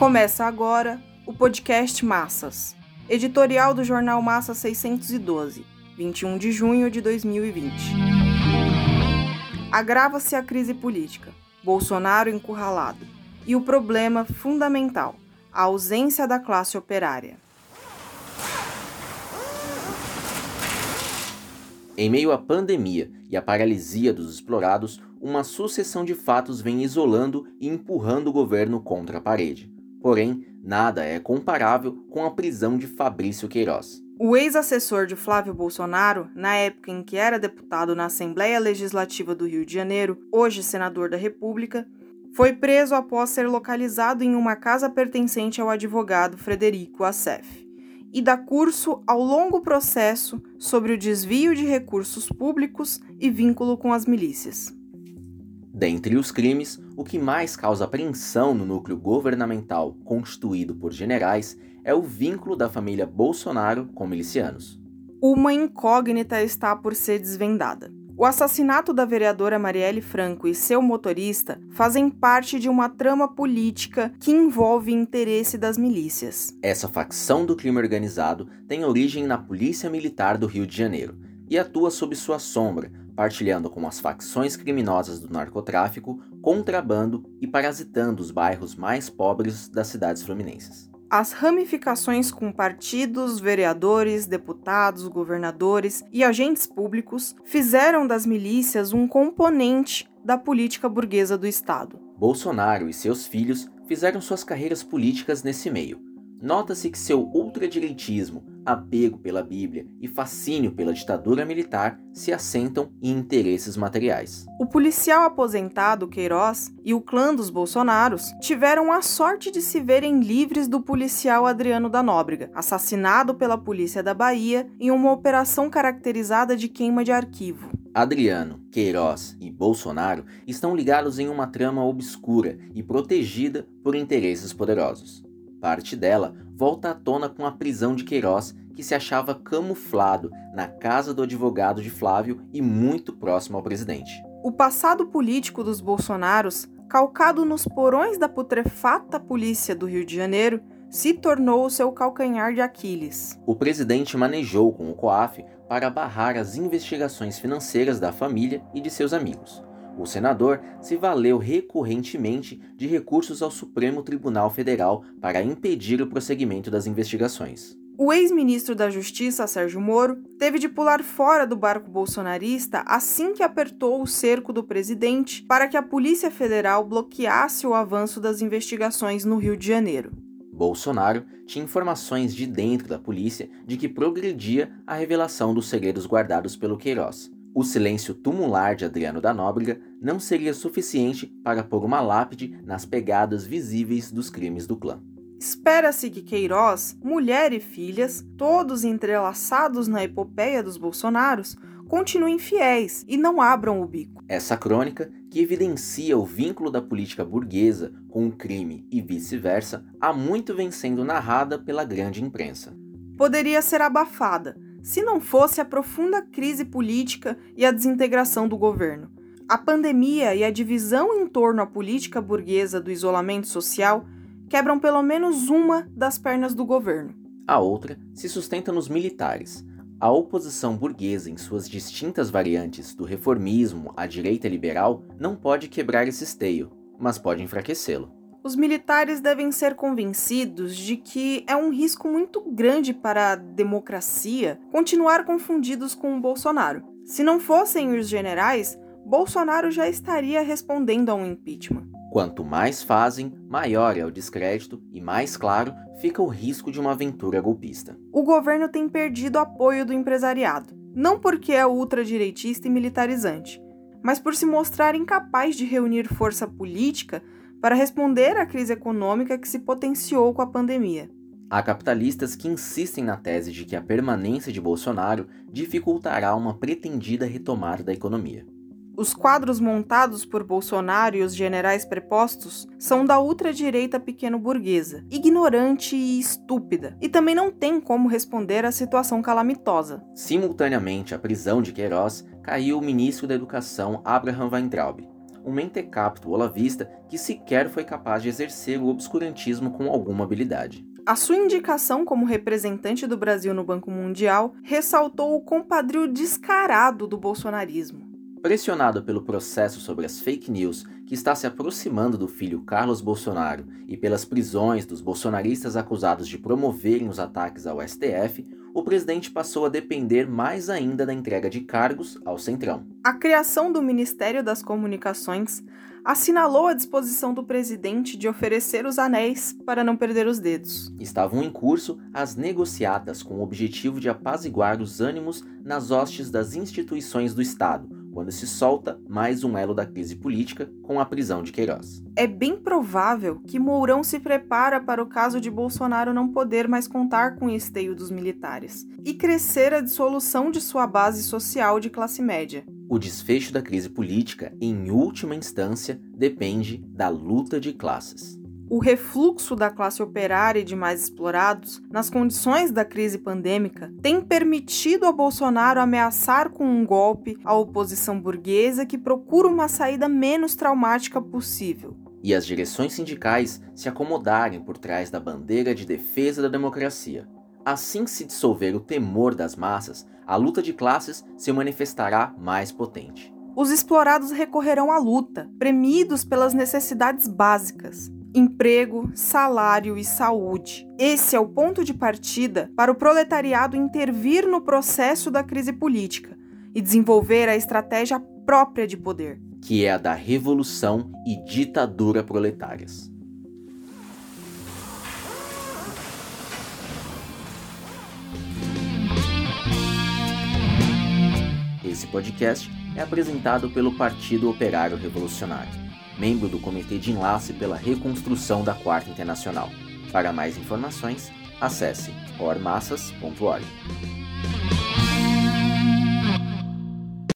Começa agora o podcast Massas, editorial do jornal Massa 612, 21 de junho de 2020. Agrava-se a crise política, Bolsonaro encurralado, e o problema fundamental, a ausência da classe operária. Em meio à pandemia e à paralisia dos explorados, uma sucessão de fatos vem isolando e empurrando o governo contra a parede. Porém, nada é comparável com a prisão de Fabrício Queiroz. O ex-assessor de Flávio Bolsonaro, na época em que era deputado na Assembleia Legislativa do Rio de Janeiro, hoje senador da República, foi preso após ser localizado em uma casa pertencente ao advogado Frederico Assef e dá curso ao longo processo sobre o desvio de recursos públicos e vínculo com as milícias. Dentre os crimes, o que mais causa apreensão no núcleo governamental constituído por generais é o vínculo da família Bolsonaro com milicianos. Uma incógnita está por ser desvendada. O assassinato da vereadora Marielle Franco e seu motorista fazem parte de uma trama política que envolve interesse das milícias. Essa facção do crime organizado tem origem na Polícia Militar do Rio de Janeiro e atua sob sua sombra, partilhando com as facções criminosas do narcotráfico, contrabando e parasitando os bairros mais pobres das cidades fluminenses. As ramificações com partidos, vereadores, deputados, governadores e agentes públicos fizeram das milícias um componente da política burguesa do Estado. Bolsonaro e seus filhos fizeram suas carreiras políticas nesse meio Nota-se que seu ultradireitismo, apego pela Bíblia e fascínio pela ditadura militar se assentam em interesses materiais. O policial aposentado Queiroz e o clã dos Bolsonaros tiveram a sorte de se verem livres do policial Adriano da Nóbrega, assassinado pela polícia da Bahia em uma operação caracterizada de queima de arquivo. Adriano, Queiroz e Bolsonaro estão ligados em uma trama obscura e protegida por interesses poderosos. Parte dela volta à tona com a prisão de Queiroz, que se achava camuflado na casa do advogado de Flávio e muito próximo ao presidente. O passado político dos Bolsonaros, calcado nos porões da putrefata polícia do Rio de Janeiro, se tornou o seu calcanhar de Aquiles. O presidente manejou com o COAF para barrar as investigações financeiras da família e de seus amigos. O senador se valeu recorrentemente de recursos ao Supremo Tribunal Federal para impedir o prosseguimento das investigações. O ex-ministro da Justiça, Sérgio Moro, teve de pular fora do barco bolsonarista assim que apertou o cerco do presidente para que a Polícia Federal bloqueasse o avanço das investigações no Rio de Janeiro. Bolsonaro tinha informações de dentro da polícia de que progredia a revelação dos segredos guardados pelo Queiroz. O silêncio tumular de Adriano da Nóbrega não seria suficiente para pôr uma lápide nas pegadas visíveis dos crimes do clã. Espera-se que Queiroz, mulher e filhas, todos entrelaçados na epopeia dos Bolsonaros, continuem fiéis e não abram o bico. Essa crônica, que evidencia o vínculo da política burguesa com o crime e vice-versa, há muito vem sendo narrada pela grande imprensa. Poderia ser abafada, se não fosse a profunda crise política e a desintegração do governo. A pandemia e a divisão em torno à política burguesa do isolamento social quebram pelo menos uma das pernas do governo. A outra se sustenta nos militares. A oposição burguesa, em suas distintas variantes, do reformismo à direita liberal, não pode quebrar esse esteio, mas pode enfraquecê-lo os militares devem ser convencidos de que é um risco muito grande para a democracia continuar confundidos com o Bolsonaro. Se não fossem os generais, Bolsonaro já estaria respondendo a um impeachment. Quanto mais fazem, maior é o descrédito e mais claro fica o risco de uma aventura golpista. O governo tem perdido apoio do empresariado, não porque é ultradireitista e militarizante, mas por se mostrar incapaz de reunir força política para responder à crise econômica que se potenciou com a pandemia. Há capitalistas que insistem na tese de que a permanência de Bolsonaro dificultará uma pretendida retomada da economia. Os quadros montados por Bolsonaro e os generais prepostos são da ultradireita pequeno-burguesa, ignorante e estúpida, e também não tem como responder à situação calamitosa. Simultaneamente à prisão de Queiroz, caiu o ministro da Educação Abraham Weintraub, um mentecapto olavista que sequer foi capaz de exercer o obscurantismo com alguma habilidade. A sua indicação como representante do Brasil no Banco Mundial ressaltou o compadrio descarado do bolsonarismo. Pressionado pelo processo sobre as fake news que está se aproximando do filho Carlos Bolsonaro e pelas prisões dos bolsonaristas acusados de promoverem os ataques ao STF, o presidente passou a depender mais ainda da entrega de cargos ao Centrão. A criação do Ministério das Comunicações assinalou a disposição do presidente de oferecer os anéis para não perder os dedos. Estavam em curso as negociatas com o objetivo de apaziguar os ânimos nas hostes das instituições do Estado quando se solta mais um elo da crise política com a prisão de Queiroz. É bem provável que Mourão se prepara para o caso de Bolsonaro não poder mais contar com o esteio dos militares e crescer a dissolução de sua base social de classe média. O desfecho da crise política, em última instância, depende da luta de classes o refluxo da classe operária e de mais explorados, nas condições da crise pandêmica, tem permitido a Bolsonaro ameaçar com um golpe a oposição burguesa que procura uma saída menos traumática possível. E as direções sindicais se acomodarem por trás da bandeira de defesa da democracia. Assim que se dissolver o temor das massas, a luta de classes se manifestará mais potente. Os explorados recorrerão à luta, premidos pelas necessidades básicas, emprego, salário e saúde. Esse é o ponto de partida para o proletariado intervir no processo da crise política e desenvolver a estratégia própria de poder, que é a da revolução e ditadura proletárias. Esse podcast é apresentado pelo Partido Operário Revolucionário membro do Comitê de Enlace pela Reconstrução da Quarta Internacional. Para mais informações, acesse ormassas.org.